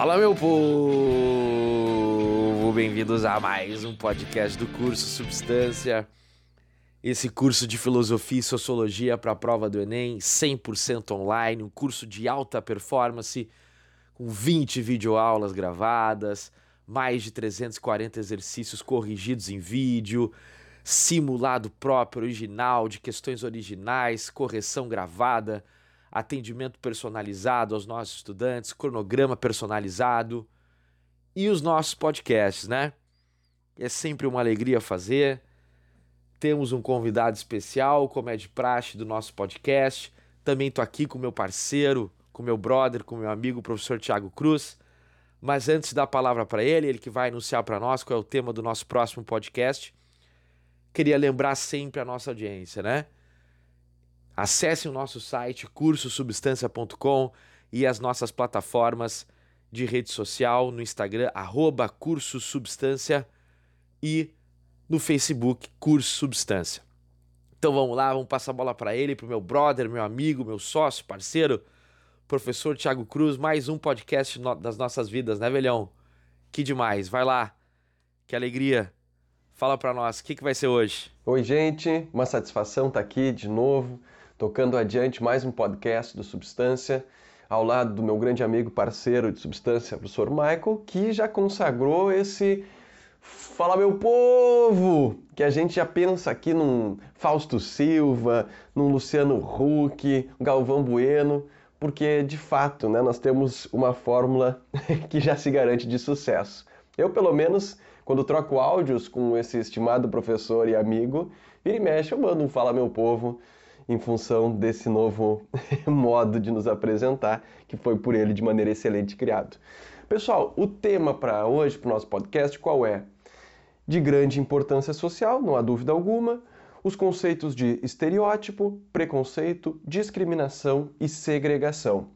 Fala, meu povo! Bem-vindos a mais um podcast do curso Substância. Esse curso de filosofia e sociologia para a prova do Enem, 100% online, um curso de alta performance, com 20 videoaulas gravadas, mais de 340 exercícios corrigidos em vídeo, simulado próprio, original, de questões originais, correção gravada atendimento personalizado aos nossos estudantes, cronograma personalizado e os nossos podcasts, né? É sempre uma alegria fazer. Temos um convidado especial, como é de praxe do nosso podcast. Também estou aqui com meu parceiro, com meu brother, com meu amigo, o professor Tiago Cruz. Mas antes de dar a palavra para ele, ele que vai anunciar para nós qual é o tema do nosso próximo podcast, queria lembrar sempre a nossa audiência, né? Acesse o nosso site cursosubstância.com e as nossas plataformas de rede social no Instagram, arroba Curso Substância e no Facebook Curso Substância. Então vamos lá, vamos passar a bola para ele, para o meu brother, meu amigo, meu sócio, parceiro, professor Tiago Cruz, mais um podcast no das nossas vidas, né, velhão? Que demais, vai lá, que alegria. Fala para nós, o que, que vai ser hoje? Oi, gente, uma satisfação estar tá aqui de novo tocando adiante mais um podcast do Substância, ao lado do meu grande amigo parceiro de Substância, professor Michael, que já consagrou esse Fala meu povo! Que a gente já pensa aqui num Fausto Silva, num Luciano Huck, Galvão Bueno, porque de fato né, nós temos uma fórmula que já se garante de sucesso. Eu, pelo menos, quando troco áudios com esse estimado professor e amigo, vira e mexe, eu mando um Fala Meu Povo em função desse novo modo de nos apresentar, que foi por ele de maneira excelente criado. Pessoal, o tema para hoje, para o nosso podcast, qual é? De grande importância social, não há dúvida alguma, os conceitos de estereótipo, preconceito, discriminação e segregação.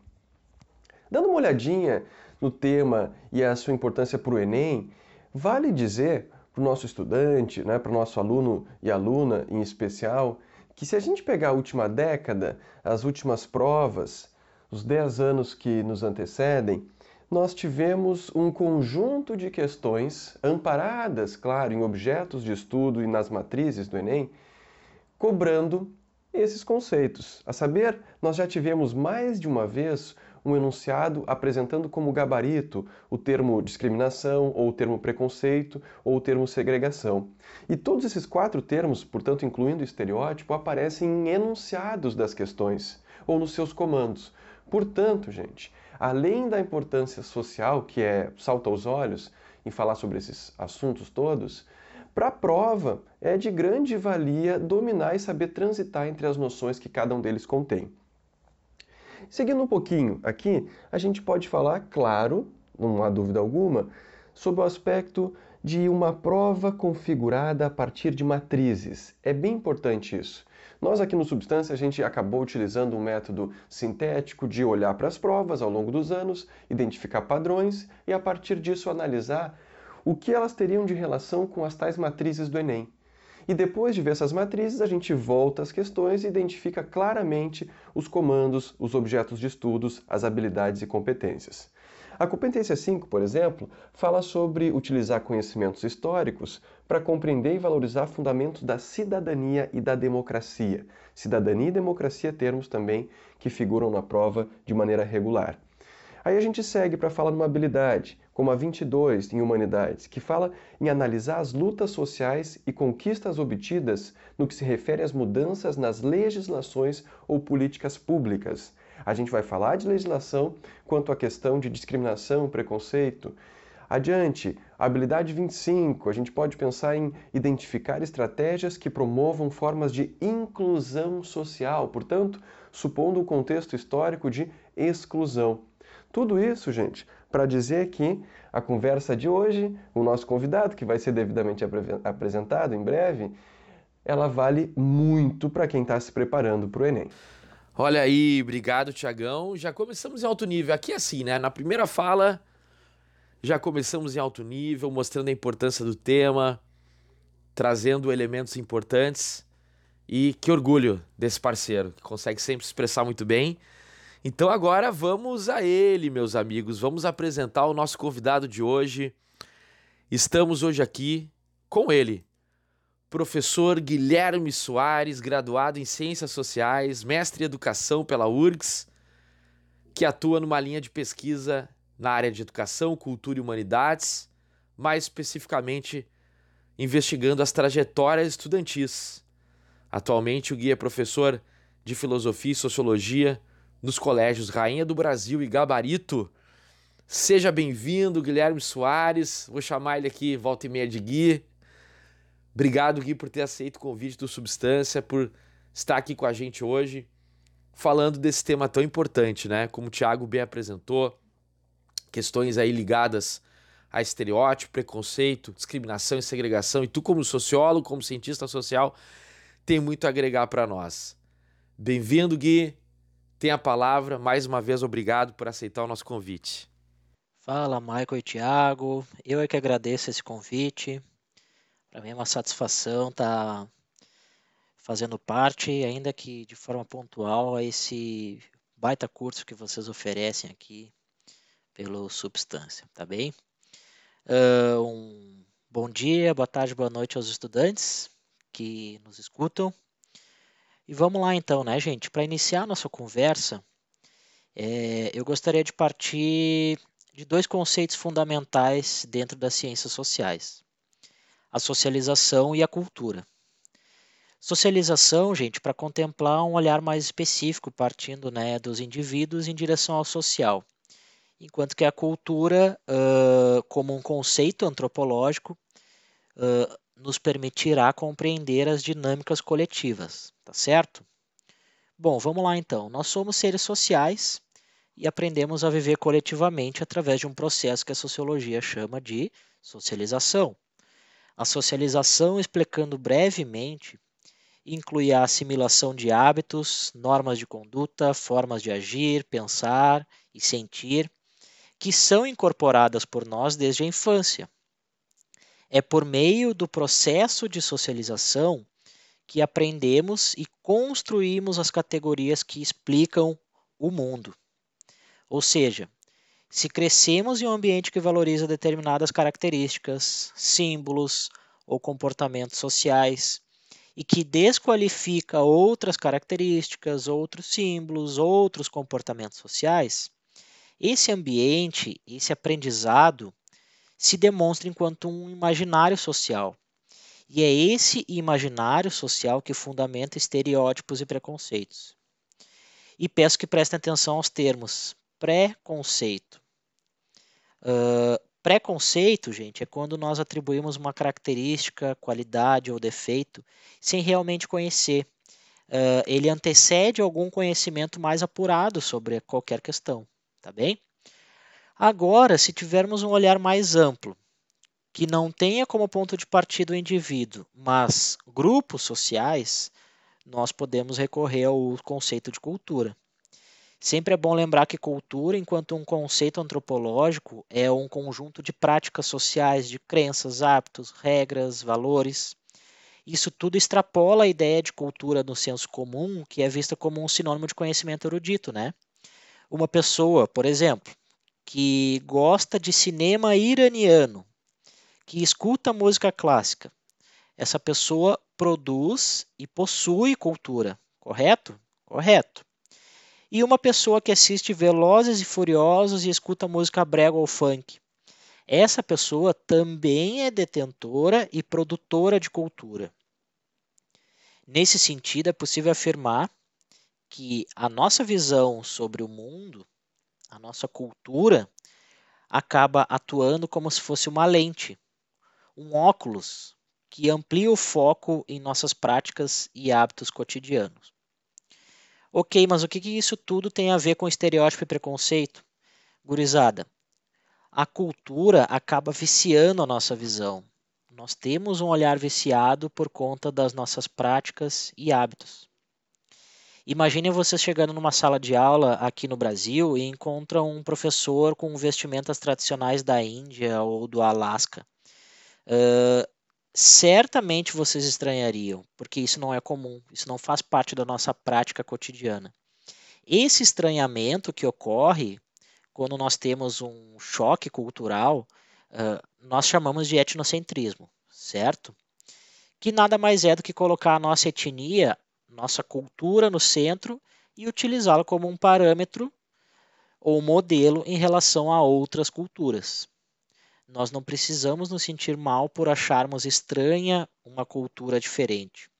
Dando uma olhadinha no tema e a sua importância para o Enem, vale dizer para o nosso estudante, né, para o nosso aluno e aluna em especial, que se a gente pegar a última década, as últimas provas, os 10 anos que nos antecedem, nós tivemos um conjunto de questões amparadas, claro, em objetos de estudo e nas matrizes do Enem, cobrando esses conceitos. A saber, nós já tivemos mais de uma vez um enunciado apresentando como gabarito o termo discriminação, ou o termo preconceito, ou o termo segregação. E todos esses quatro termos, portanto incluindo o estereótipo, aparecem em enunciados das questões, ou nos seus comandos. Portanto, gente, além da importância social, que é salta aos olhos em falar sobre esses assuntos todos, para a prova é de grande valia dominar e saber transitar entre as noções que cada um deles contém. Seguindo um pouquinho aqui, a gente pode falar, claro, não há dúvida alguma, sobre o aspecto de uma prova configurada a partir de matrizes. É bem importante isso. Nós aqui no Substância a gente acabou utilizando um método sintético de olhar para as provas ao longo dos anos, identificar padrões e a partir disso analisar o que elas teriam de relação com as tais matrizes do Enem. E depois de ver essas matrizes, a gente volta às questões e identifica claramente os comandos, os objetos de estudos, as habilidades e competências. A competência 5, por exemplo, fala sobre utilizar conhecimentos históricos para compreender e valorizar fundamentos da cidadania e da democracia. Cidadania e democracia, termos também que figuram na prova de maneira regular. Aí a gente segue para falar numa habilidade, como a 22 em Humanidades, que fala em analisar as lutas sociais e conquistas obtidas no que se refere às mudanças nas legislações ou políticas públicas. A gente vai falar de legislação quanto à questão de discriminação, preconceito. Adiante, habilidade 25, a gente pode pensar em identificar estratégias que promovam formas de inclusão social, portanto, supondo um contexto histórico de exclusão. Tudo isso, gente, para dizer que a conversa de hoje, o nosso convidado, que vai ser devidamente apresentado em breve, ela vale muito para quem está se preparando para o Enem. Olha aí, obrigado, Tiagão. Já começamos em alto nível. Aqui é assim, né? Na primeira fala, já começamos em alto nível, mostrando a importância do tema, trazendo elementos importantes. E que orgulho desse parceiro, que consegue sempre se expressar muito bem Então agora vamos a ele, meus amigos. Vamos apresentar o nosso convidado de hoje. Estamos hoje aqui com ele, professor Guilherme Soares, graduado em Ciências Sociais, mestre em Educação pela URGS, que atua numa linha de pesquisa na área de Educação, Cultura e Humanidades, mais especificamente investigando as trajetórias estudantis. Atualmente, o Gui é professor de Filosofia e Sociologia nos colégios Rainha do Brasil e Gabarito. Seja bem-vindo, Guilherme Soares. Vou chamar ele aqui, volta e meia de Gui. Obrigado, Gui, por ter aceito o convite do Substância, por estar aqui com a gente hoje, falando desse tema tão importante, né? Como o Thiago bem apresentou, questões aí ligadas a estereótipo, preconceito, discriminação e segregação. E tu, como sociólogo, como cientista social, tem muito a agregar para nós. Bem-vindo, Gui tem a palavra. Mais uma vez, obrigado por aceitar o nosso convite. Fala, Michael e Thiago. Eu é que agradeço esse convite. Para mim é uma satisfação estar tá fazendo parte, ainda que de forma pontual, a esse baita curso que vocês oferecem aqui pelo Substância, tá bem? Uh, um bom dia, boa tarde, boa noite aos estudantes que nos escutam. E vamos lá então, né, gente? Para iniciar a nossa conversa, é, eu gostaria de partir de dois conceitos fundamentais dentro das ciências sociais: a socialização e a cultura. Socialização, gente, para contemplar um olhar mais específico, partindo né, dos indivíduos em direção ao social, enquanto que a cultura, uh, como um conceito antropológico, uh, nos permitirá compreender as dinâmicas coletivas, tá certo? Bom, vamos lá então. Nós somos seres sociais e aprendemos a viver coletivamente através de um processo que a sociologia chama de socialização. A socialização, explicando brevemente, inclui a assimilação de hábitos, normas de conduta, formas de agir, pensar e sentir, que são incorporadas por nós desde a infância é por meio do processo de socialização que aprendemos e construímos as categorias que explicam o mundo. Ou seja, se crescemos em um ambiente que valoriza determinadas características, símbolos ou comportamentos sociais e que desqualifica outras características, outros símbolos, outros comportamentos sociais, esse ambiente, esse aprendizado se demonstra enquanto um imaginário social. E é esse imaginário social que fundamenta estereótipos e preconceitos. E peço que prestem atenção aos termos preconceito. Uh, preconceito, gente, é quando nós atribuímos uma característica, qualidade ou defeito sem realmente conhecer. Uh, ele antecede algum conhecimento mais apurado sobre qualquer questão, tá bem? Agora, se tivermos um olhar mais amplo, que não tenha como ponto de partida o indivíduo, mas grupos sociais, nós podemos recorrer ao conceito de cultura. Sempre é bom lembrar que cultura, enquanto um conceito antropológico, é um conjunto de práticas sociais, de crenças, hábitos, regras, valores. Isso tudo extrapola a ideia de cultura no senso comum, que é vista como um sinônimo de conhecimento erudito, né? Uma pessoa, por exemplo, que gosta de cinema iraniano, que escuta música clássica, essa pessoa produz e possui cultura, correto? Correto. E uma pessoa que assiste Velozes e Furiosos e escuta música brega ou funk. Essa pessoa também é detentora e produtora de cultura. Nesse sentido, é possível afirmar que a nossa visão sobre o mundo a nossa cultura acaba atuando como se fosse uma lente, um óculos que amplia o foco em nossas práticas e hábitos cotidianos. Ok, mas o que, que isso tudo tem a ver com estereótipo e preconceito? Gurizada, a cultura acaba viciando a nossa visão. Nós temos um olhar viciado por conta das nossas práticas e hábitos. Imagine você chegando numa sala de aula aqui no Brasil e encontra um professor com vestimentas tradicionais da Índia ou do Alasca. Uh, certamente vocês estranhariam, porque isso não é comum, isso não faz parte da nossa prática cotidiana. Esse estranhamento que ocorre quando nós temos um choque cultural, uh, nós chamamos de etnocentrismo, certo? Que nada mais é do que colocar a nossa etnia, nossa cultura no centro e utilizá-la como um parâmetro ou modelo em relação a outras culturas. Nós não precisamos nos sentir mal por acharmos estranha uma cultura diferente.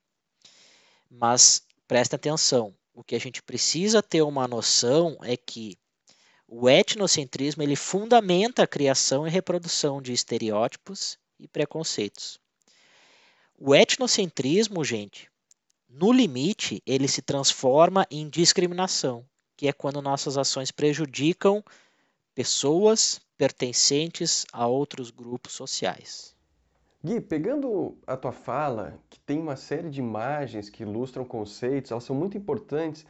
Mas preste atenção, o que a gente precisa ter uma noção é que o etnocentrismo ele fundamenta a criação e reprodução de estereótipos e preconceitos. O etnocentrismo, gente, no limite, ele se transforma em discriminação, que é quando nossas ações prejudicam pessoas pertencentes a outros grupos sociais. Gui, pegando a tua fala, que tem uma série de imagens que ilustram conceitos, elas são muito importantes.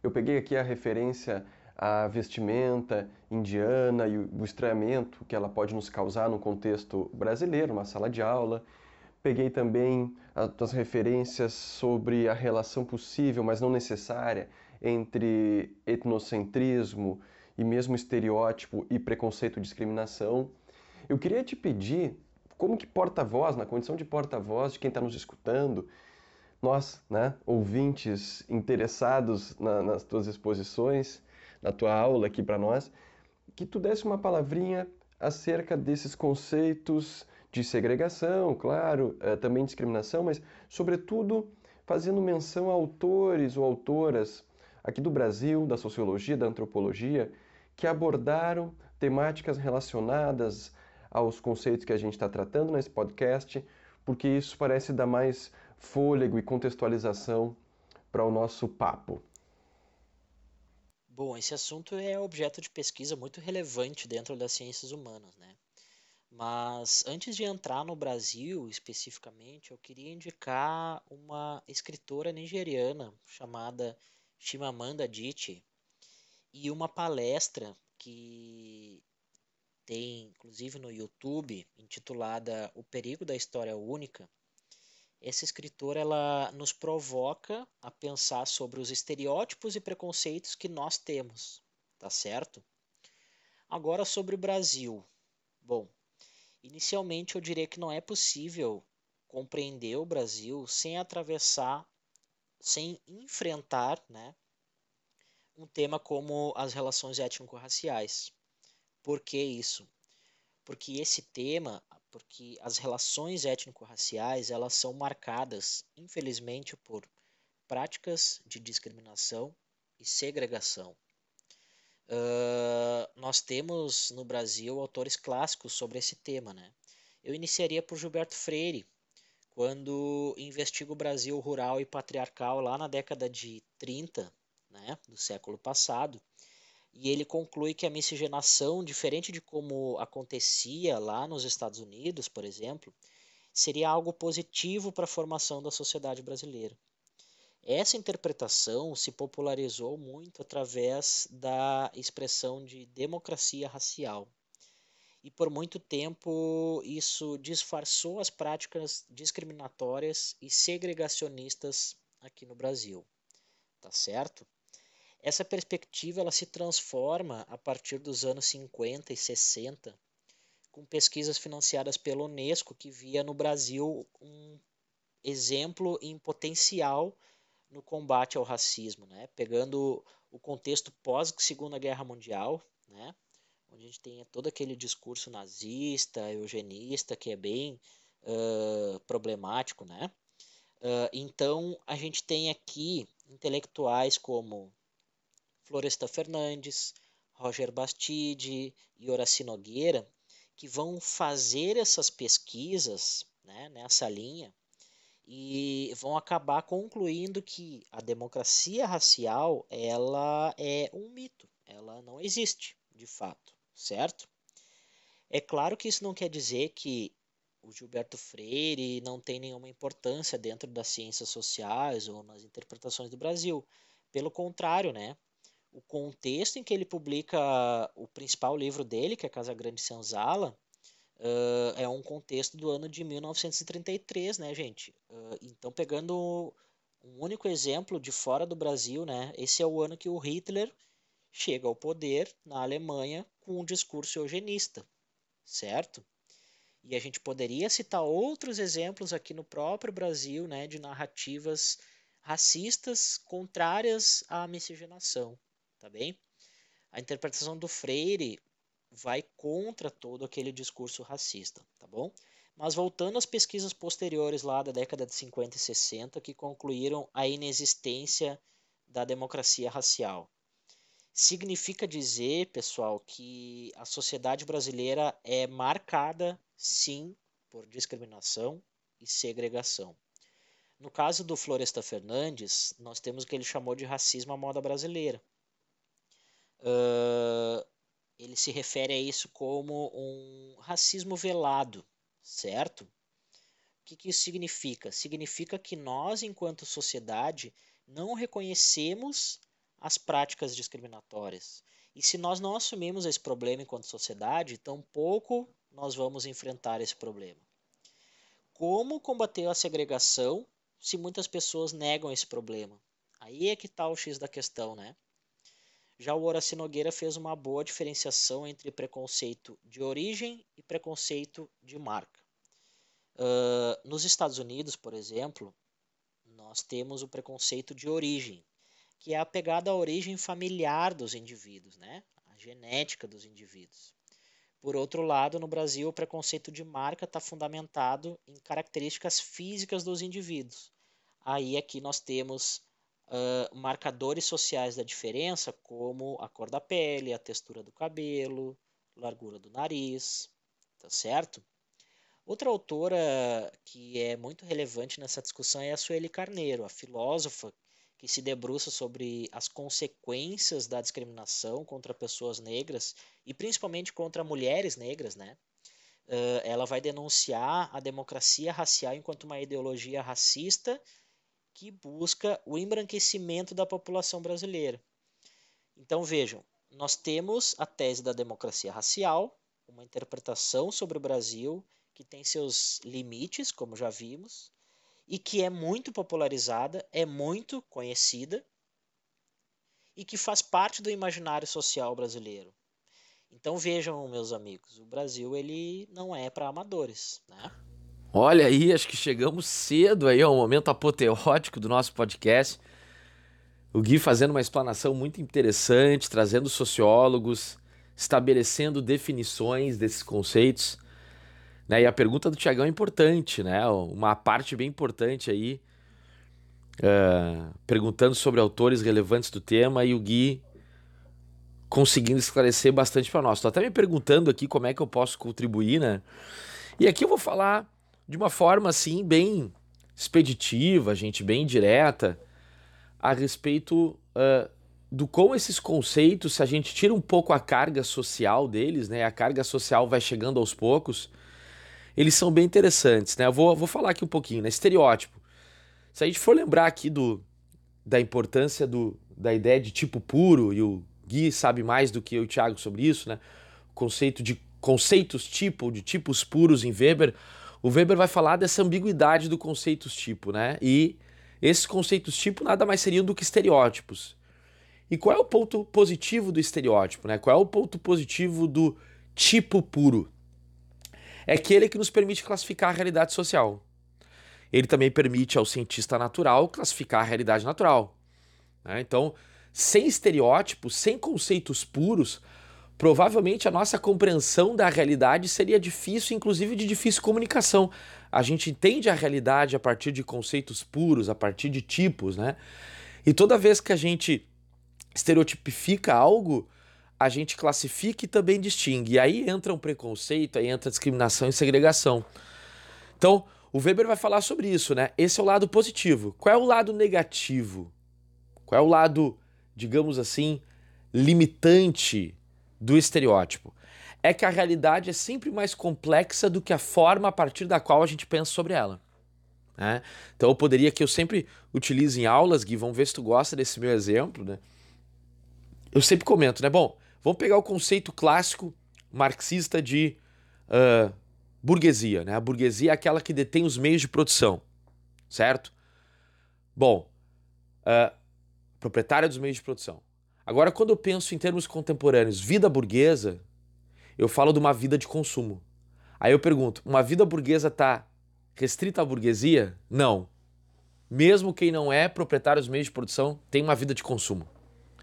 Eu peguei aqui a referência à vestimenta indiana e o estranhamento que ela pode nos causar no contexto brasileiro, uma sala de aula. Peguei também as tuas referências sobre a relação possível, mas não necessária, entre etnocentrismo e mesmo estereótipo e preconceito e discriminação. Eu queria te pedir, como que porta-voz, na condição de porta-voz de quem está nos escutando, nós, né, ouvintes interessados na, nas tuas exposições, na tua aula aqui para nós, que tu desse uma palavrinha acerca desses conceitos de segregação, claro, eh, também discriminação, mas, sobretudo, fazendo menção a autores ou autoras aqui do Brasil, da sociologia, da antropologia, que abordaram temáticas relacionadas aos conceitos que a gente está tratando nesse podcast, porque isso parece dar mais fôlego e contextualização para o nosso papo. Bom, esse assunto é objeto de pesquisa muito relevante dentro das ciências humanas, né? Mas antes de entrar no Brasil especificamente, eu queria indicar uma escritora nigeriana chamada Chimamanda Adichie e uma palestra que tem inclusive no YouTube intitulada O Perigo da História Única. Essa escritora ela nos provoca a pensar sobre os estereótipos e preconceitos que nós temos, tá certo? Agora sobre o Brasil. Bom, Inicialmente, eu diria que não é possível compreender o Brasil sem atravessar, sem enfrentar né, um tema como as relações étnico-raciais. Por que isso? Porque esse tema, porque as relações étnico-raciais, elas são marcadas, infelizmente, por práticas de discriminação e segregação. Uh, nós temos no Brasil autores clássicos sobre esse tema. Né? Eu iniciaria por Gilberto Freire, quando investiga o Brasil rural e patriarcal lá na década de 30 né, do século passado. E ele conclui que a miscigenação, diferente de como acontecia lá nos Estados Unidos, por exemplo, seria algo positivo para a formação da sociedade brasileira. Essa interpretação se popularizou muito através da expressão de democracia racial. E por muito tempo isso disfarçou as práticas discriminatórias e segregacionistas aqui no Brasil. Tá certo? Essa perspectiva ela se transforma a partir dos anos 50 e 60 com pesquisas financiadas pela Unesco que via no Brasil um exemplo em potencial no combate ao racismo, né? Pegando o contexto pós Segunda Guerra Mundial, né? Onde a gente tem todo aquele discurso nazista, eugenista, que é bem uh, problemático, né? Uh, então a gente tem aqui intelectuais como Floresta Fernandes, Roger Bastide e Horaci Nogueira, que vão fazer essas pesquisas né, nessa linha e vão acabar concluindo que a democracia racial ela é um mito, ela não existe de fato, certo? É claro que isso não quer dizer que o Gilberto Freire não tem nenhuma importância dentro das ciências sociais ou nas interpretações do Brasil. Pelo contrário, né? O contexto em que ele publica o principal livro dele, que é Casa Grande Senzala, Uh, é um contexto do ano de 1933, né, gente? Uh, então, pegando Um único exemplo de fora do Brasil, né? Esse é o ano que o Hitler chega ao poder na Alemanha com um discurso eugenista, certo? E a gente poderia citar outros exemplos aqui no próprio Brasil, né, de narrativas racistas contrárias à miscigenação, tá bem? A interpretação do Freire vai contra todo aquele discurso racista, tá bom? Mas voltando às pesquisas posteriores lá da década de 50 e 60 que concluíram a inexistência da democracia racial. Significa dizer, pessoal, que a sociedade brasileira é marcada, sim, por discriminação e segregação. No caso do Floresta Fernandes, nós temos o que ele chamou de racismo à moda brasileira. Uh, ele se refere a isso como um racismo velado, certo? O que, que isso significa? Significa que nós, enquanto sociedade, não reconhecemos as práticas discriminatórias. E se nós não assumimos esse problema enquanto sociedade, tampouco nós vamos enfrentar esse problema. Como combater a segregação se muitas pessoas negam esse problema? Aí é que está o X da questão, né? Já o Horaci Nogueira fez uma boa diferenciação entre preconceito de origem e preconceito de marca. Uh, nos Estados Unidos, por exemplo, nós temos o preconceito de origem, que é apegado à origem familiar dos indivíduos, né? a genética dos indivíduos. Por outro lado, no Brasil, o preconceito de marca está fundamentado em características físicas dos indivíduos. Aí aqui nós temos uh, marcadores sociais da diferença, como a cor da pele, a textura do cabelo, largura do nariz, tá certo? Outra autora que é muito relevante nessa discussão é a Sueli Carneiro, a filósofa que se debruça sobre as consequências da discriminação contra pessoas negras e principalmente contra mulheres negras, né? Uh, ela vai denunciar a democracia racial enquanto uma ideologia racista que busca o embranquecimento da população brasileira. Então vejam, nós temos a tese da democracia racial, uma interpretação sobre o Brasil que tem seus limites, como já vimos, e que é muito popularizada, é muito conhecida e que faz parte do imaginário social brasileiro. Então vejam, meus amigos, o Brasil ele não é para amadores, né? Olha aí, acho que chegamos cedo aí ao momento apoteótico do nosso podcast. O Gui fazendo uma explanação muito interessante, trazendo sociólogos, estabelecendo definições desses conceitos. Né? E a pergunta do Tiagão é importante, né? Uma parte bem importante aí, uh, perguntando sobre autores relevantes do tema e o Gui conseguindo esclarecer bastante para nós. Estou até me perguntando aqui como é que eu posso contribuir, né? E aqui eu vou falar de uma forma assim bem expeditiva, gente, bem direta, a respeito uh, do como esses conceitos, se a gente tira um pouco a carga social deles, né, a carga social vai chegando aos poucos, eles são bem interessantes, né? Eu vou, vou falar aqui um pouquinho, né? Estereótipo. Se a gente for lembrar aqui do, da importância do, da ideia de tipo puro, e o Gui sabe mais do que eu e o Thiago sobre isso, né? O conceito de conceitos tipo, de tipos puros em Weber, o Weber vai falar dessa ambiguidade do conceitos tipo, né? E esses conceitos tipo nada mais seriam do que estereótipos. E qual é o ponto positivo do estereótipo, né? Qual é o ponto positivo do tipo puro? É aquele que nos permite classificar a realidade social. Ele também permite ao cientista natural classificar a realidade natural. Né? Então, sem estereótipos, sem conceitos puros, provavelmente a nossa compreensão da realidade seria difícil, inclusive de difícil comunicação. A gente entende a realidade a partir de conceitos puros, a partir de tipos, né? E toda vez que a gente estereotipifica algo, a gente classifica e também distingue. E aí entra um preconceito, aí entra discriminação e segregação. Então, o Weber vai falar sobre isso, né? Esse é o lado positivo. Qual é o lado negativo? Qual é o lado, digamos assim, limitante do estereótipo é que a realidade é sempre mais complexa do que a forma a partir da qual a gente pensa sobre ela. Né? Então eu poderia que eu sempre utilizo em aulas, Gui, vamos ver se tu gosta desse meu exemplo, né? Eu sempre comento, né? Bom, vamos pegar o conceito clássico marxista de uh, burguesia, né? A burguesia é aquela que detém os meios de produção, certo? Bom, uh, proprietária dos meios de produção. Agora, quando eu penso em termos contemporâneos, vida burguesa, eu falo de uma vida de consumo. Aí eu pergunto, uma vida burguesa está restrita à burguesia? Não. Mesmo quem não é proprietário dos meios de produção tem uma vida de consumo.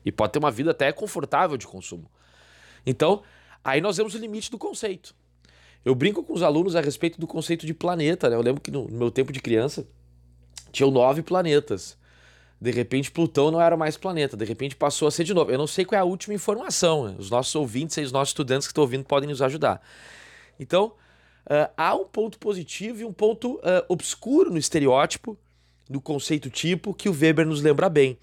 E pode ter uma vida até confortável de consumo. Então, aí nós vemos o limite do conceito. Eu brinco com os alunos a respeito do conceito de planeta. Né? Eu lembro que no meu tempo de criança tinham nove planetas. De repente, Plutão não era mais planeta. De repente, passou a ser de novo. Eu não sei qual é a última informação. Né? Os nossos ouvintes e os nossos estudantes que estão ouvindo podem nos ajudar. Então, uh, há um ponto positivo e um ponto uh, obscuro no estereótipo, do conceito tipo, que o Weber nos lembra bem.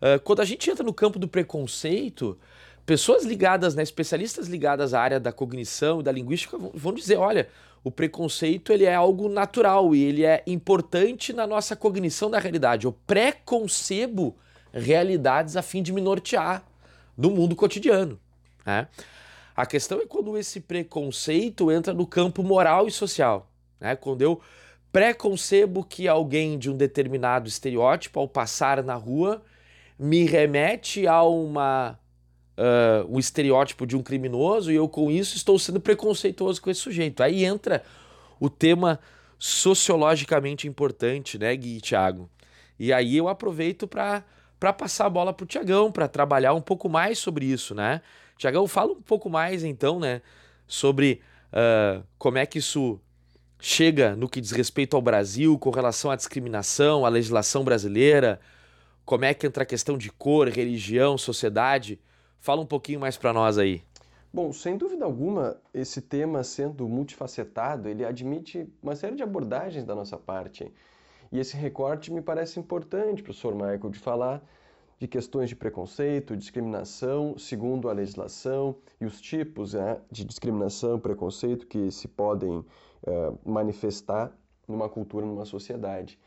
Uh, quando a gente entra no campo do preconceito, pessoas ligadas, né, especialistas ligadas à área da cognição e da linguística vão dizer, olha, o preconceito ele é algo natural e ele é importante na nossa cognição da realidade. Eu preconcebo realidades a fim de me nortear no mundo cotidiano. Né? A questão é quando esse preconceito entra no campo moral e social. Né? Quando eu preconcebo que alguém de um determinado estereótipo, ao passar na rua, me remete a uma uh, um estereótipo de um criminoso e eu com isso estou sendo preconceituoso com esse sujeito. Aí entra o tema sociologicamente importante, né, Gui e Thiago? E aí eu aproveito para para passar a bola para o Tiagão, para trabalhar um pouco mais sobre isso, né? Tiagão, fala um pouco mais então, né, sobre uh, como é que isso chega no que diz respeito ao Brasil com relação à discriminação, à legislação brasileira, como é que entra a questão de cor, religião, sociedade. Fala um pouquinho mais para nós aí. Bom, sem dúvida alguma, esse tema sendo multifacetado, ele admite uma série de abordagens da nossa parte. E esse recorte me parece importante, professor Michael, de falar de questões de preconceito, discriminação, segundo a legislação e os tipos né, de discriminação preconceito que se podem uh, manifestar numa cultura, numa sociedade.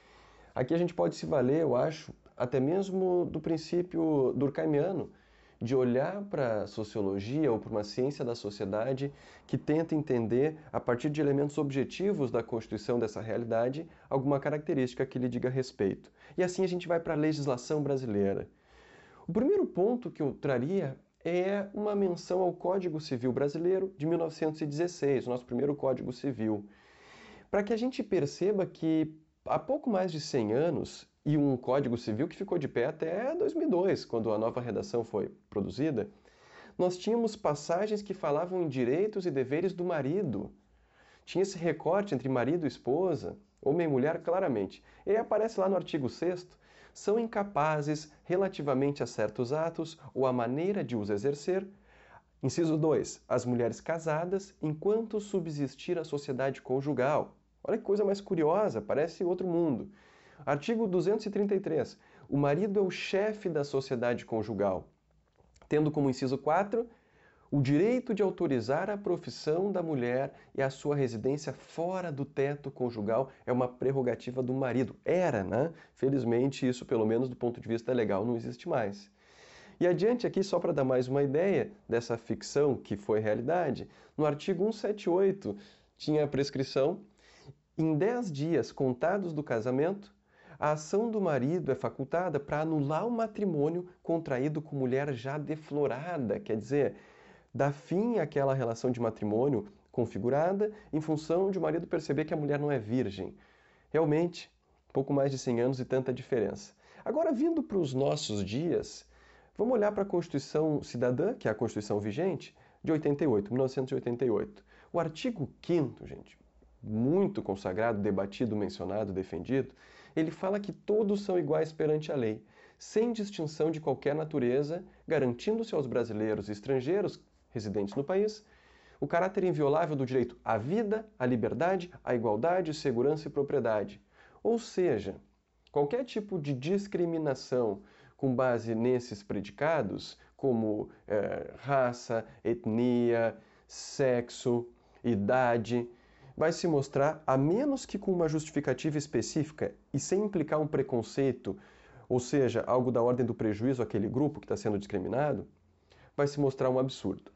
Aqui a gente pode se valer, eu acho, até mesmo do princípio durkheimiano, de olhar para a sociologia ou para uma ciência da sociedade que tenta entender, a partir de elementos objetivos da constituição dessa realidade, alguma característica que lhe diga respeito. E assim a gente vai para a legislação brasileira. O primeiro ponto que eu traria é uma menção ao Código Civil Brasileiro de 1916, o nosso primeiro Código Civil, para que a gente perceba que há pouco mais de 100 anos e um Código Civil que ficou de pé até 2002, quando a nova redação foi produzida, nós tínhamos passagens que falavam em direitos e deveres do marido. Tinha esse recorte entre marido e esposa, homem e mulher, claramente. E aí aparece lá no artigo 6 são incapazes relativamente a certos atos ou a maneira de os exercer. Inciso 2. As mulheres casadas enquanto subsistir a sociedade conjugal. Olha que coisa mais curiosa, parece outro mundo. Artigo 233. O marido é o chefe da sociedade conjugal, tendo como inciso 4 o direito de autorizar a profissão da mulher e a sua residência fora do teto conjugal é uma prerrogativa do marido. Era, né? Felizmente, isso, pelo menos do ponto de vista legal, não existe mais. E adiante aqui, só para dar mais uma ideia dessa ficção que foi realidade, no artigo 178 tinha a prescrição em 10 dias contados do casamento, a ação do marido é facultada para anular o matrimônio contraído com mulher já deflorada, quer dizer, dar fim àquela relação de matrimônio configurada em função de o marido perceber que a mulher não é virgem. Realmente, pouco mais de 100 anos e tanta diferença. Agora, vindo para os nossos dias, vamos olhar para a Constituição Cidadã, que é a Constituição vigente, de 88, 1988. O artigo 5 gente, muito consagrado, debatido, mencionado, defendido, ele fala que todos são iguais perante a lei, sem distinção de qualquer natureza, garantindo-se aos brasileiros e estrangeiros residentes no país o caráter inviolável do direito à vida, à liberdade, à igualdade, segurança e propriedade. Ou seja, qualquer tipo de discriminação com base nesses predicados, como é, raça, etnia, sexo, idade, vai se mostrar, a menos que com uma justificativa específica e sem implicar um preconceito, ou seja, algo da ordem do prejuízo àquele grupo que está sendo discriminado, vai se mostrar um absurdo.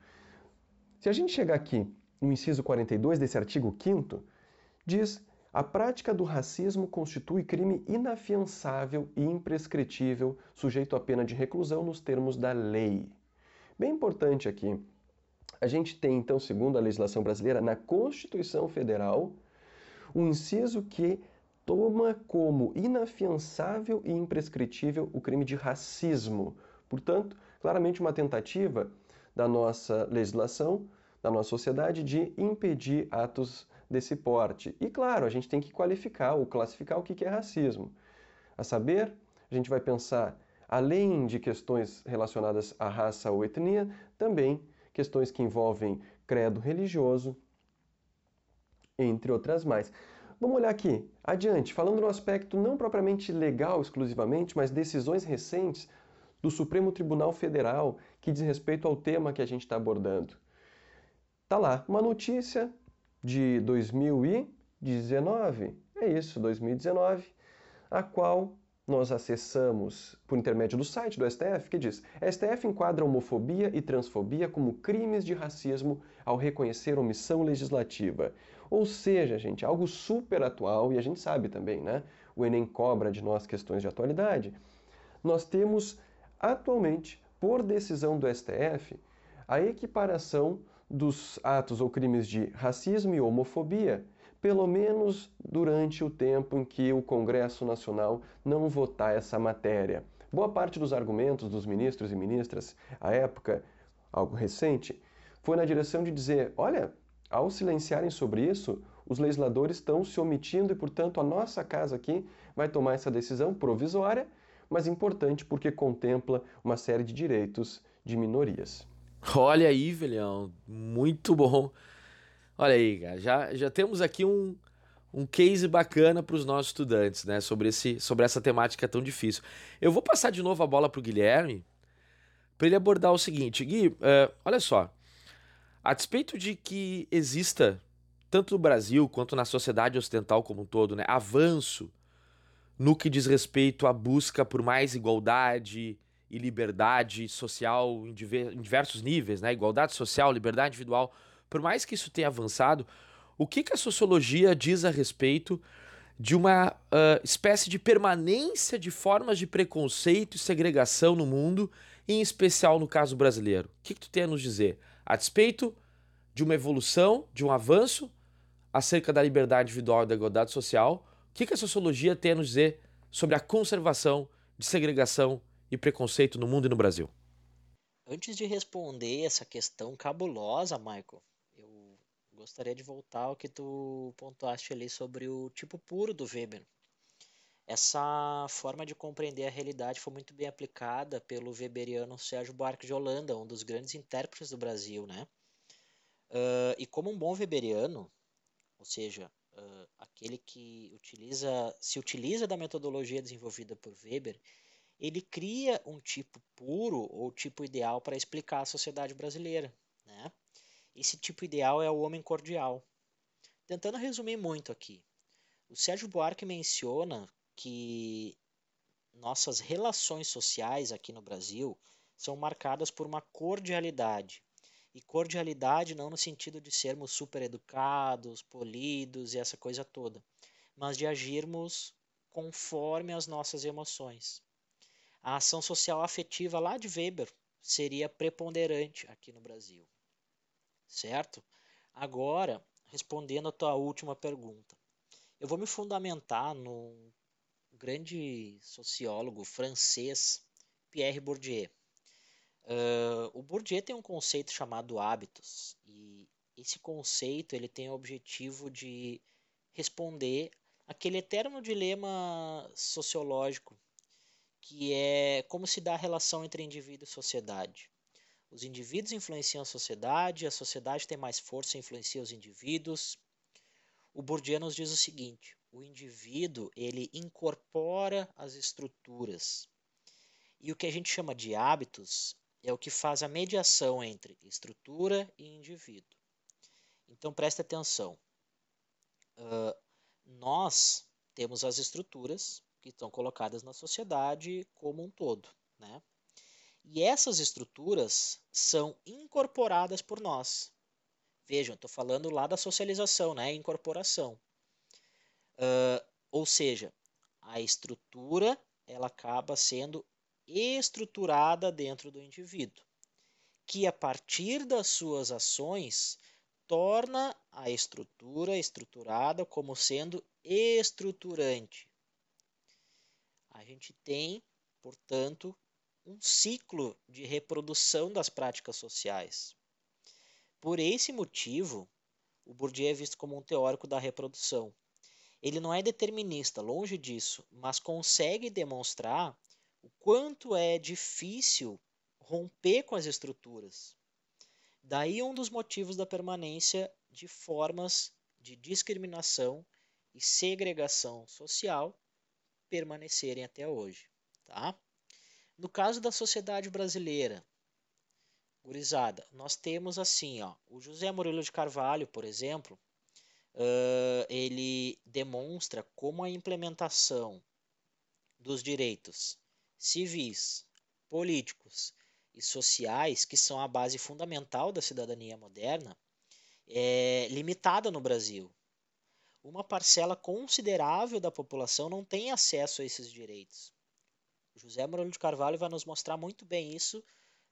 Se a gente chegar aqui no inciso 42 desse artigo 5 diz A prática do racismo constitui crime inafiançável e imprescritível, sujeito a pena de reclusão nos termos da lei. Bem importante aqui. A gente tem, então, segundo a legislação brasileira, na Constituição Federal, um inciso que toma como inafiançável e imprescritível o crime de racismo. Portanto, claramente uma tentativa da nossa legislação, da nossa sociedade, de impedir atos desse porte. E claro, a gente tem que qualificar ou classificar o que é racismo. A saber, a gente vai pensar, além de questões relacionadas à raça ou etnia, também questões que envolvem credo religioso, entre outras mais. Vamos olhar aqui, adiante, falando no aspecto não propriamente legal exclusivamente, mas decisões recentes do Supremo Tribunal Federal que diz respeito ao tema que a gente está abordando. Tá lá, uma notícia de 2019, é isso, 2019, a qual nós acessamos por intermédio do site do STF, que diz: STF enquadra homofobia e transfobia como crimes de racismo ao reconhecer omissão legislativa. Ou seja, gente, algo super atual e a gente sabe também, né? O Enem cobra de nós questões de atualidade. Nós temos atualmente, por decisão do STF, a equiparação dos atos ou crimes de racismo e homofobia, pelo menos durante o tempo em que o Congresso Nacional não votar essa matéria. Boa parte dos argumentos dos ministros e ministras à época, algo recente, foi na direção de dizer: olha, ao silenciarem sobre isso, os legisladores estão se omitindo e, portanto, a nossa casa aqui vai tomar essa decisão provisória, mas importante porque contempla uma série de direitos de minorias. Olha aí, velhão, muito bom. Olha aí, cara, já, já temos aqui um, um case bacana para os nossos estudantes, né, sobre, esse, sobre essa temática tão difícil. Eu vou passar de novo a bola para o Guilherme, para ele abordar o seguinte. Gui, uh, olha só, a despeito de que exista, tanto no Brasil quanto na sociedade ocidental como um todo, né, avanço no que diz respeito à busca por mais igualdade, e liberdade social em, diversos níveis, né? Igualdade social, liberdade individual. Por mais que isso tenha avançado, o que, que a sociologia diz a respeito de uma uh, espécie de permanência de formas de preconceito e segregação no mundo, em especial no caso brasileiro? O que, que tu tem a nos dizer? A despeito de uma evolução, de um avanço acerca da liberdade individual e da igualdade social, o que, que a sociologia tem a nos dizer sobre a conservação de segregação e preconceito no mundo e no Brasil? Antes de responder essa questão cabulosa, Michael, gostaria de voltar ao que tu pontuaste ali sobre o tipo puro do Weber. Essa forma de compreender a realidade foi muito bem aplicada pelo weberiano Sérgio Buarque de Holanda, um dos grandes intérpretes do Brasil, né? Uh, e como um bom weberiano, ou seja, uh, aquele que utiliza, se utiliza da metodologia desenvolvida por Weber, ele cria um tipo puro ou tipo ideal para explicar a sociedade brasileira. Né? Esse tipo ideal é o homem cordial. Tentando resumir muito aqui, o Sérgio Buarque menciona que nossas relações sociais aqui no Brasil são marcadas por uma cordialidade. E cordialidade não no sentido de sermos super educados, polidos e essa coisa toda, mas de agirmos conforme as nossas emoções. A ação social afetiva lá de Weber seria preponderante aqui no Brasil. Certo? Agora, respondendo a tua última pergunta, eu vou me fundamentar num grande sociólogo francês, Pierre Bourdieu. Uh, o Bourdieu tem um conceito chamado hábitos e esse conceito ele tem o objetivo de responder aquele eterno dilema sociológico que é como se dá a relação entre indivíduo e sociedade. Os indivíduos influenciam a sociedade, a sociedade tem mais força e influencia os indivíduos. O Bourdieu nos diz o seguinte: o indivíduo ele incorpora as estruturas. E o que a gente chama de hábitos é o que faz a mediação entre estrutura e indivíduo. Então preste atenção. Uh, nós temos as estruturas que estão colocadas na sociedade como um todo, né? E essas estruturas são incorporadas por nós. Vejam, estou falando lá da socialização, né? Incorporação. Uh, ou seja, a estrutura ela acaba sendo estruturada dentro do indivíduo, que a partir das suas ações torna a estrutura estruturada como sendo estruturante. A gente tem, portanto, um ciclo de reprodução das práticas sociais. Por esse motivo, o Bourdieu é visto como um teórico da reprodução. Ele não é determinista, longe disso, mas consegue demonstrar o quanto é difícil romper com as estruturas. Daí um dos motivos da permanência de formas de discriminação e segregação social permanecerem até hoje, tá? No caso da sociedade brasileira, gurizada, nós temos assim, ó, o José Murilo de Carvalho, por exemplo, uh, ele demonstra como a implementação dos direitos civis, políticos e sociais, que são a base fundamental da cidadania moderna, é limitada no Brasil. Uma parcela considerável da população não tem acesso a esses direitos. José Murilo de Carvalho vai nos mostrar muito bem isso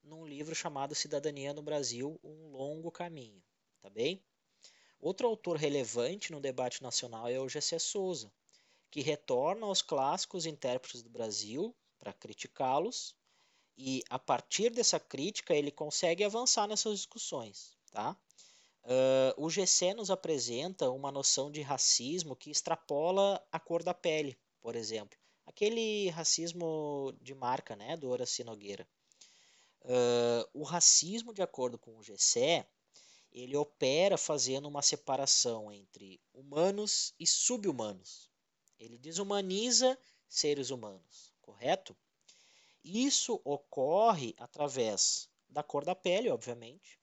num livro chamado Cidadania no Brasil, um longo caminho, tá bem? Outro autor relevante no debate nacional é o Gessé Souza, que retorna aos clássicos intérpretes do Brasil para criticá-los e a partir dessa crítica ele consegue avançar nessas discussões, tá? Uh, o GC nos apresenta uma noção de racismo que extrapola a cor da pele, por exemplo. Aquele racismo de marca, né, do Horaci Nogueira. Uh, o racismo, de acordo com o GC, ele opera fazendo uma separação entre humanos e subhumanos. Ele desumaniza seres humanos, correto? Isso ocorre através da cor da pele, obviamente,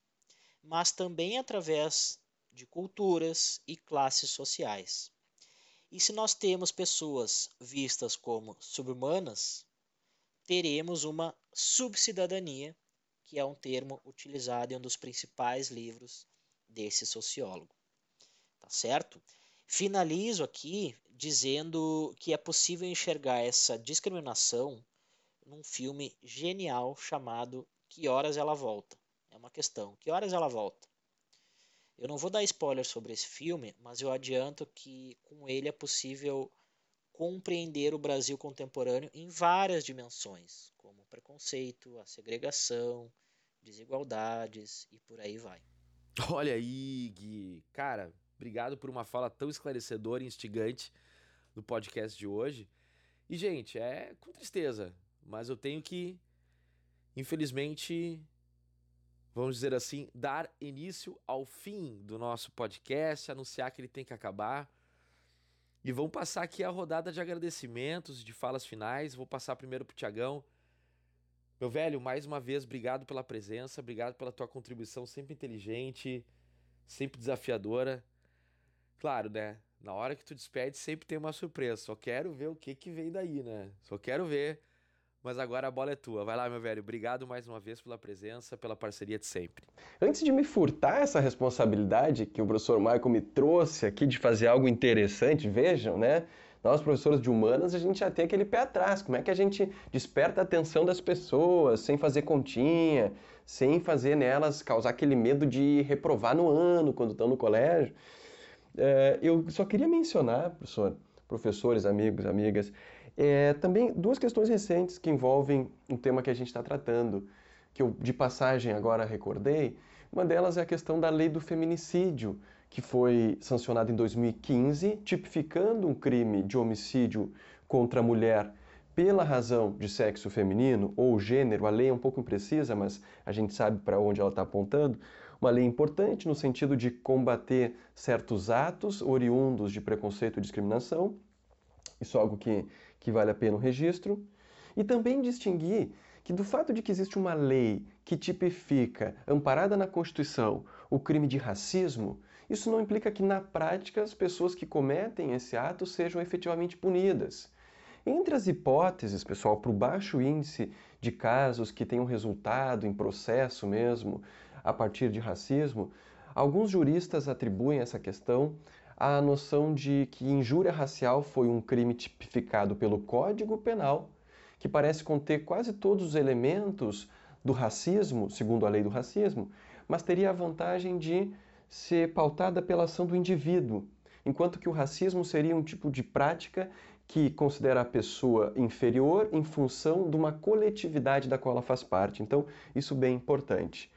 mas também através de culturas e classes sociais. E se nós temos pessoas vistas como subhumanas, teremos uma subcidadania, que é um termo utilizado em um dos principais livros desse sociólogo. Tá certo? Finalizo aqui dizendo que é possível enxergar essa discriminação num filme genial chamado Que Horas Ela Volta. É uma questão. Que horas ela volta? Eu não vou dar spoiler sobre esse filme, mas eu adianto que com ele é possível compreender o Brasil contemporâneo em várias dimensões, como o preconceito, a segregação, desigualdades e por aí vai. Olha aí, Gui. Cara, obrigado por uma fala tão esclarecedora e instigante no podcast de hoje. E, gente, é com tristeza, mas eu tenho que, infelizmente, vamos dizer assim, dar início ao fim do nosso podcast, anunciar que ele tem que acabar. E vamos passar aqui a rodada de agradecimentos, de falas finais. Vou passar primeiro para o Tiagão. Meu velho, mais uma vez, obrigado pela presença, obrigado pela tua contribuição sempre inteligente, sempre desafiadora. Claro, né? Na hora que tu despede, sempre tem uma surpresa. Só quero ver o que que vem daí, né? Só quero ver. Mas agora a bola é tua. Vai lá, meu velho. Obrigado mais uma vez pela presença, pela parceria de sempre. Antes de me furtar essa responsabilidade que o professor Michael me trouxe aqui de fazer algo interessante, vejam, né? Nós, professores de humanas, a gente já tem aquele pé atrás. Como é que a gente desperta a atenção das pessoas sem fazer continha, sem fazer nelas causar aquele medo de reprovar no ano quando estão no colégio? É, eu só queria mencionar, professor, professores, amigos, amigas, é, também duas questões recentes que envolvem o tema que a gente está tratando, que eu de passagem agora recordei. Uma delas é a questão da lei do feminicídio, que foi sancionado em 2015, tipificando um crime de homicídio contra a mulher pela razão de sexo feminino ou gênero. A lei é um pouco imprecisa, mas a gente sabe para onde ela está apontando. Uma lei importante no sentido de combater certos atos oriundos de preconceito e discriminação. Isso é algo que, que vale a pena o registro. E também distinguir que do fato de que existe uma lei que tipifica, amparada na Constituição, o crime de racismo, isso não implica que, na prática, as pessoas que cometem esse ato sejam efetivamente punidas. Entre as hipóteses, pessoal, para o baixo índice de casos que tenham resultado em processo mesmo a partir de racismo, alguns juristas atribuem essa questão a noção de que injúria racial foi um crime tipificado pelo Código Penal, que parece conter quase todos os elementos do racismo, segundo a lei do racismo, mas teria a vantagem de ser pautada pela ação do indivíduo, enquanto que o racismo seria um tipo de prática que considera a pessoa inferior em função de uma coletividade da qual ela faz parte. Então, isso bem importante.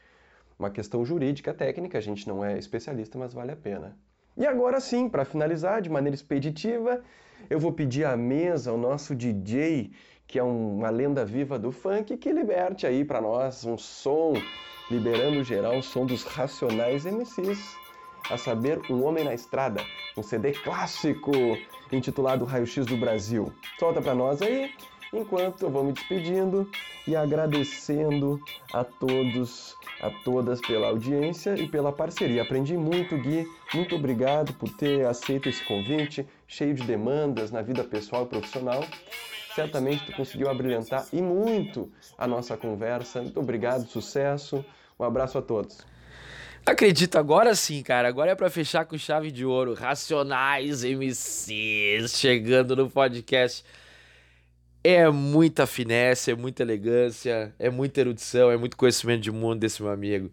Uma questão jurídica técnica, a gente não é especialista, mas vale a pena. E agora sim, para finalizar de maneira expeditiva, eu vou pedir à mesa ao nosso DJ, que é uma lenda viva do funk, que liberte aí para nós um som, liberando geral o som dos Racionais MCs, a saber, Um Homem na Estrada, um CD clássico intitulado Raio-X do Brasil. Solta para nós aí, enquanto eu vou me despedindo e agradecendo a todos, a todas pela audiência e pela parceria. Aprendi muito, Gui. Muito obrigado por ter aceito esse convite, cheio de demandas na vida pessoal e profissional. Certamente tu conseguiu abrilhantar e muito a nossa conversa. Muito obrigado, sucesso. Um abraço a todos. Acredito, agora sim, cara. Agora é para fechar com chave de ouro. Racionais MCs chegando no podcast. É muita finesse, é muita elegância, é muita erudição, é muito conhecimento de mundo desse meu amigo.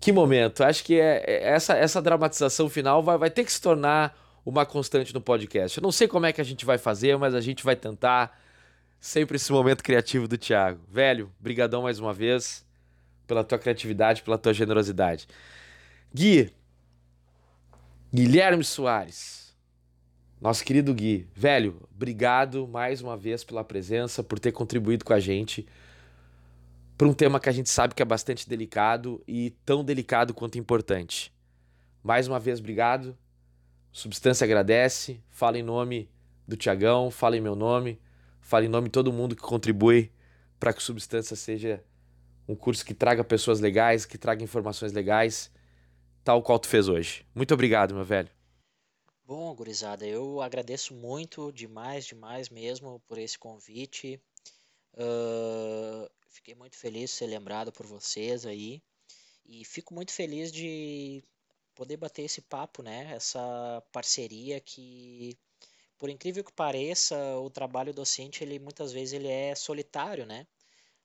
Que momento. Acho que é, é, essa, essa dramatização final vai, vai ter que se tornar uma constante no podcast. Eu não sei como é que a gente vai fazer, mas a gente vai tentar. Sempre esse momento criativo do Thiago. Velho, brigadão mais uma vez pela tua criatividade, pela tua generosidade. Gui, Guilherme Soares, nosso querido Gui, velho, obrigado mais uma vez pela presença, por ter contribuído com a gente para um tema que a gente sabe que é bastante delicado e tão delicado quanto importante. Mais uma vez, obrigado. Substância agradece. Fala em nome do Tiagão, fala em meu nome, fala em nome de todo mundo que contribui para que Substância seja um curso que traga pessoas legais, que traga informações legais, tal qual tu fez hoje. Muito obrigado, meu velho. Bom, gurizada, eu agradeço muito, demais, demais mesmo, por esse convite. Uh, fiquei muito feliz de ser lembrado por vocês aí. E fico muito feliz de poder bater esse papo, né? Essa parceria que, por incrível que pareça, o trabalho docente, ele muitas vezes ele é solitário, né?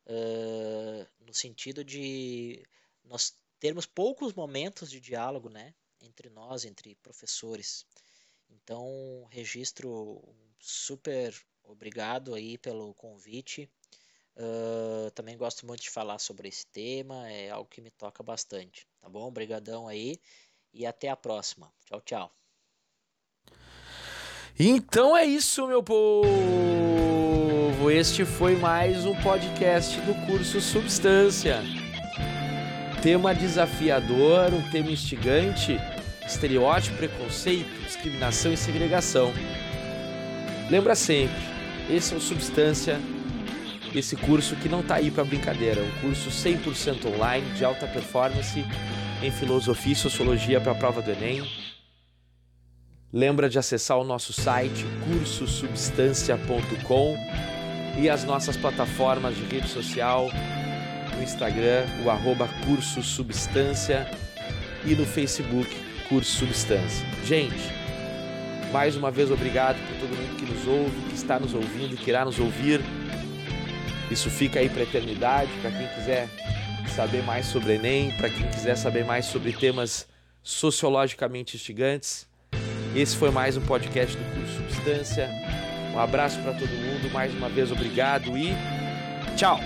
uh, no sentido de nós termos poucos momentos de diálogo, né, entre nós, entre professores. Então, registro super obrigado aí pelo convite. Uh, também gosto muito de falar sobre esse tema, é algo que me toca bastante, tá bom? Obrigadão aí e até a próxima. Tchau, tchau. Então é isso, meu povo, este foi mais um podcast do curso Substância. Tema desafiador, um tema instigante, estereótipo, preconceito, discriminação e segregação. Lembra sempre, esse é o Substância, esse curso que não está aí para brincadeira, é um curso 100% online de alta performance em filosofia e sociologia para a prova do Enem. Lembra de acessar o nosso site cursosubstancia.com e as nossas plataformas de rede social, no Instagram, o arroba Curso e no Facebook, Curso Substância. Gente, mais uma vez obrigado por todo mundo que nos ouve, que está nos ouvindo que irá nos ouvir. Isso fica aí para eternidade, para quem quiser saber mais sobre Enem, para quem quiser saber mais sobre temas sociologicamente instigantes. Esse foi mais um podcast do Curso Substância. Um abraço para todo mundo, mais uma vez obrigado e tchau!